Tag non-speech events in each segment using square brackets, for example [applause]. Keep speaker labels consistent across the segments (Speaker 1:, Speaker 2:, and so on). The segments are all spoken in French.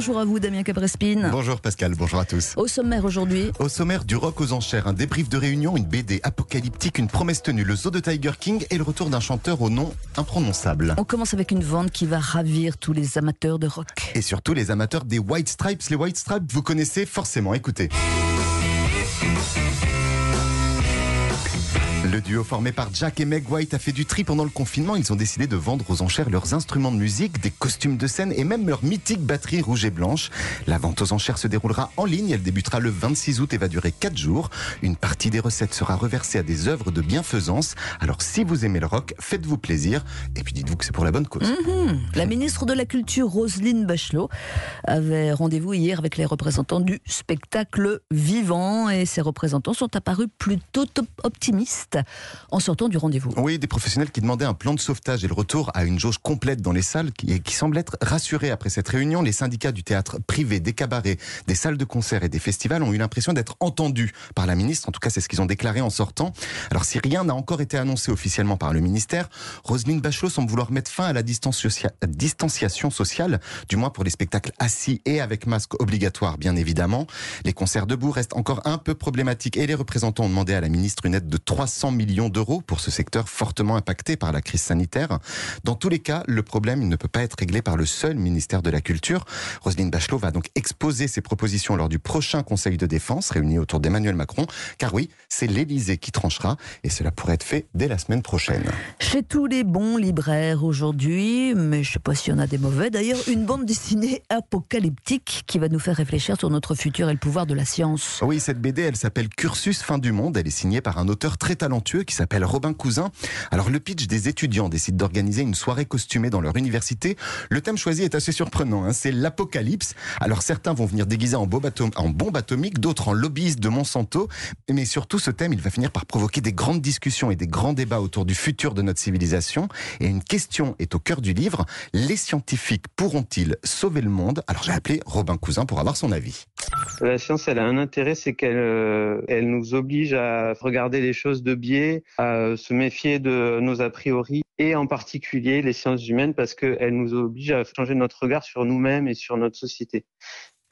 Speaker 1: Bonjour à vous, Damien Cabrespine.
Speaker 2: Bonjour Pascal, bonjour à tous.
Speaker 1: Au sommaire aujourd'hui.
Speaker 2: Au sommaire du rock aux enchères, un débrief de réunion, une BD apocalyptique, une promesse tenue, le zoo de Tiger King et le retour d'un chanteur au nom imprononçable.
Speaker 1: On commence avec une vente qui va ravir tous les amateurs de rock.
Speaker 2: Et surtout les amateurs des White Stripes. Les White Stripes, vous connaissez forcément, écoutez. Le duo formé par Jack et Meg White a fait du tri pendant le confinement. Ils ont décidé de vendre aux enchères leurs instruments de musique, des costumes de scène et même leur mythique batterie rouge et blanche. La vente aux enchères se déroulera en ligne. Elle débutera le 26 août et va durer 4 jours. Une partie des recettes sera reversée à des œuvres de bienfaisance. Alors si vous aimez le rock, faites-vous plaisir et puis dites-vous que c'est pour la bonne cause.
Speaker 1: Mhm. La ministre de la Culture, Roselyne Bachelot, avait rendez-vous hier avec les représentants du spectacle vivant et ces représentants sont apparus plutôt optimistes en sortant du rendez-vous.
Speaker 2: Oui, des professionnels qui demandaient un plan de sauvetage et le retour à une jauge complète dans les salles qui, qui semblent être rassurés après cette réunion. Les syndicats du théâtre privé, des cabarets, des salles de concert et des festivals ont eu l'impression d'être entendus par la ministre. En tout cas, c'est ce qu'ils ont déclaré en sortant. Alors, si rien n'a encore été annoncé officiellement par le ministère, Roselyne Bachelot semble vouloir mettre fin à la distanciation sociale, du moins pour les spectacles assis et avec masque obligatoire, bien évidemment. Les concerts debout restent encore un peu problématiques et les représentants ont demandé à la ministre une aide de 300 100 millions d'euros pour ce secteur fortement impacté par la crise sanitaire. Dans tous les cas, le problème ne peut pas être réglé par le seul ministère de la Culture. Roselyne Bachelot va donc exposer ses propositions lors du prochain Conseil de défense réuni autour d'Emmanuel Macron. Car oui, c'est l'Élysée qui tranchera et cela pourrait être fait dès la semaine prochaine.
Speaker 1: Chez tous les bons libraires aujourd'hui, mais je ne sais pas s'il y en a des mauvais, d'ailleurs, une bande dessinée apocalyptique qui va nous faire réfléchir sur notre futur et le pouvoir de la science.
Speaker 2: Oui, cette BD, elle s'appelle Cursus Fin du Monde. Elle est signée par un auteur très talentueux qui s'appelle Robin Cousin. Alors le pitch des étudiants décide d'organiser une soirée costumée dans leur université. Le thème choisi est assez surprenant, hein. c'est l'apocalypse. Alors certains vont venir déguisés en, bombe atomique, d'autres en lobbyistes de Monsanto. Mais surtout ce thème, il va finir par provoquer des grandes discussions et des grands débats autour du futur de notre civilisation. Et une question est au cœur du livre. Les scientifiques pourront-ils sauver le monde? Alors j'ai appelé Robin Cousin pour avoir son avis.
Speaker 3: La science, elle a un intérêt, c'est qu'elle euh, elle nous oblige à regarder les choses de biais, à se méfier de nos a priori, et en particulier les sciences humaines, parce qu'elles nous obligent à changer notre regard sur nous-mêmes et sur notre société.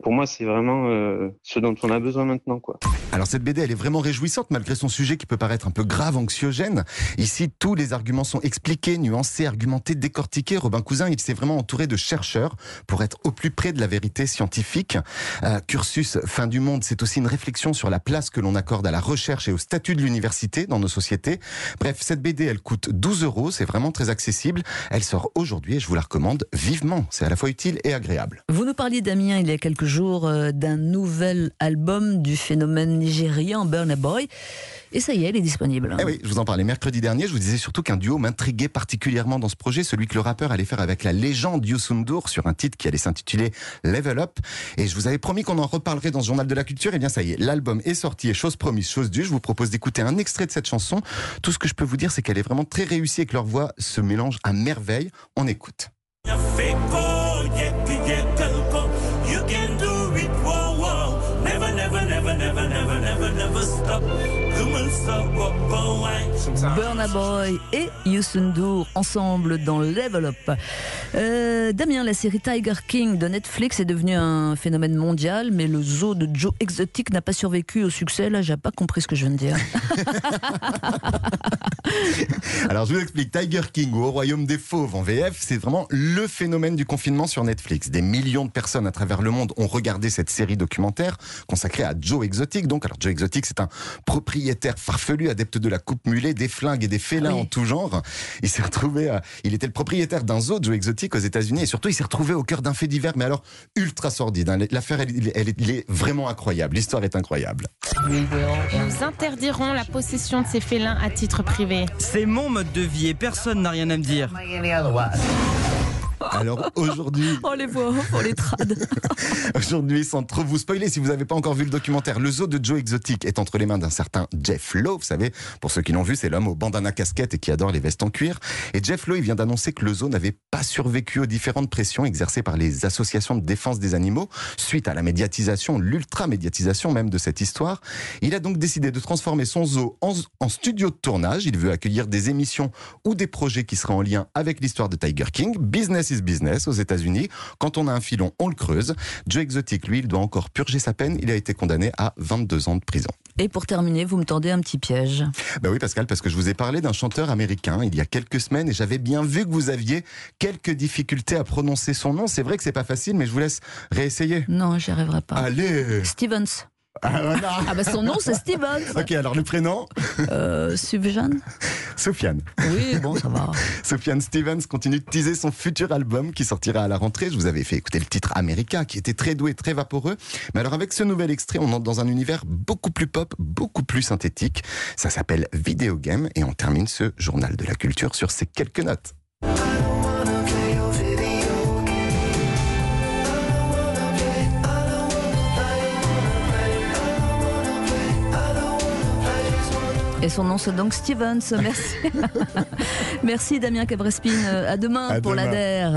Speaker 3: Pour moi, c'est vraiment euh, ce dont on a besoin maintenant. Quoi.
Speaker 2: Alors cette BD, elle est vraiment réjouissante malgré son sujet qui peut paraître un peu grave, anxiogène. Ici, tous les arguments sont expliqués, nuancés, argumentés, décortiqués. Robin Cousin, il s'est vraiment entouré de chercheurs pour être au plus près de la vérité scientifique. Euh, cursus Fin du Monde, c'est aussi une réflexion sur la place que l'on accorde à la recherche et au statut de l'université dans nos sociétés. Bref, cette BD, elle coûte 12 euros, c'est vraiment très accessible. Elle sort aujourd'hui et je vous la recommande vivement. C'est à la fois utile et agréable.
Speaker 1: Vous nous parliez, Damien, il y a quelques jour euh, d'un nouvel album du phénomène nigérian Burna Boy. Et ça y est, il est disponible.
Speaker 2: Eh oui, je vous en parlais mercredi dernier. Je vous disais surtout qu'un duo m'intriguait particulièrement dans ce projet, celui que le rappeur allait faire avec la légende Youssou sur un titre qui allait s'intituler Level Up. Et je vous avais promis qu'on en reparlerait dans ce journal de la culture. Et eh bien ça y est, l'album est sorti et chose promise, chose due. Je vous propose d'écouter un extrait de cette chanson. Tout ce que je peux vous dire, c'est qu'elle est vraiment très réussie et que leur voix se mélange à merveille. On écoute.
Speaker 4: You can do it, whoa, whoa. Never, never, never, never, never.
Speaker 1: Burna Boy et Youssou ensemble dans Level Up. Euh, Damien, la série Tiger King de Netflix est devenue un phénomène mondial, mais le zoo de Joe Exotic n'a pas survécu au succès. Là, j'ai pas compris ce que je viens de dire. [laughs]
Speaker 2: Alors, je vous explique. Tiger King ou Au Royaume des Fauves en VF, c'est vraiment le phénomène du confinement sur Netflix. Des millions de personnes à travers le monde ont regardé cette série documentaire consacrée à Joe Exotic. Donc, alors Joe Exotic, c'est un propriétaire farfelu, adepte de la coupe mulet, des flingues et des félins en tout genre. Il s'est retrouvé, il était le propriétaire d'un zoo Joe Exotic aux États-Unis et surtout il s'est retrouvé au cœur d'un fait divers, mais alors ultra sordide. Hein. L'affaire, elle, elle, est vraiment incroyable. L'histoire est incroyable.
Speaker 5: Nous interdirons la possession de ces félins à titre privé.
Speaker 6: C'est mon mode de vie et personne n'a rien à me dire.
Speaker 2: Alors aujourd'hui. [laughs]
Speaker 1: oh les voix, oh les trades. [laughs]
Speaker 2: aujourd'hui, sans trop vous spoiler, si vous n'avez pas encore vu le documentaire, le zoo de Joe Exotic est entre les mains d'un certain Jeff Lowe. Vous savez, pour ceux qui l'ont vu, c'est l'homme au bandana casquette et qui adore les vestes en cuir. Et Jeff Lowe, il vient d'annoncer que le zoo n'avait pas survécu aux différentes pressions exercées par les associations de défense des animaux suite à la médiatisation, l'ultra-médiatisation même de cette histoire. Il a donc décidé de transformer son zoo en, en studio de tournage. Il veut accueillir des émissions ou des projets qui seraient en lien avec l'histoire de Tiger King. Business is business aux États-Unis. Quand on a un filon, on le creuse. Joe Exotic, lui, il doit encore purger sa peine. Il a été condamné à 22 ans de prison.
Speaker 1: Et pour terminer, vous me tendez un petit piège.
Speaker 2: Ben oui, Pascal, parce que je vous ai parlé d'un chanteur américain il y a quelques semaines et j'avais bien vu que vous aviez quelques difficultés à prononcer son nom. C'est vrai que c'est pas facile, mais je vous laisse réessayer.
Speaker 1: Non, j'y arriverai pas.
Speaker 2: Allez
Speaker 1: Stevens.
Speaker 2: Ah.
Speaker 1: Ah bah son nom c'est Stevens.
Speaker 2: Ok, alors le prénom
Speaker 1: Euh,
Speaker 2: Sofiane.
Speaker 1: Oui, bon, ça va.
Speaker 2: Sofiane Stevens continue de teaser son futur album qui sortira à la rentrée. Je vous avais fait écouter le titre America qui était très doué, très vaporeux. Mais alors avec ce nouvel extrait, on entre dans un univers beaucoup plus pop, beaucoup plus synthétique. Ça s'appelle Video Game et on termine ce journal de la culture sur ces quelques notes.
Speaker 1: Et son nom c'est donc Stevens. Merci. [laughs] Merci Damien Cabrespine. À demain
Speaker 2: À
Speaker 1: pour l'ADER.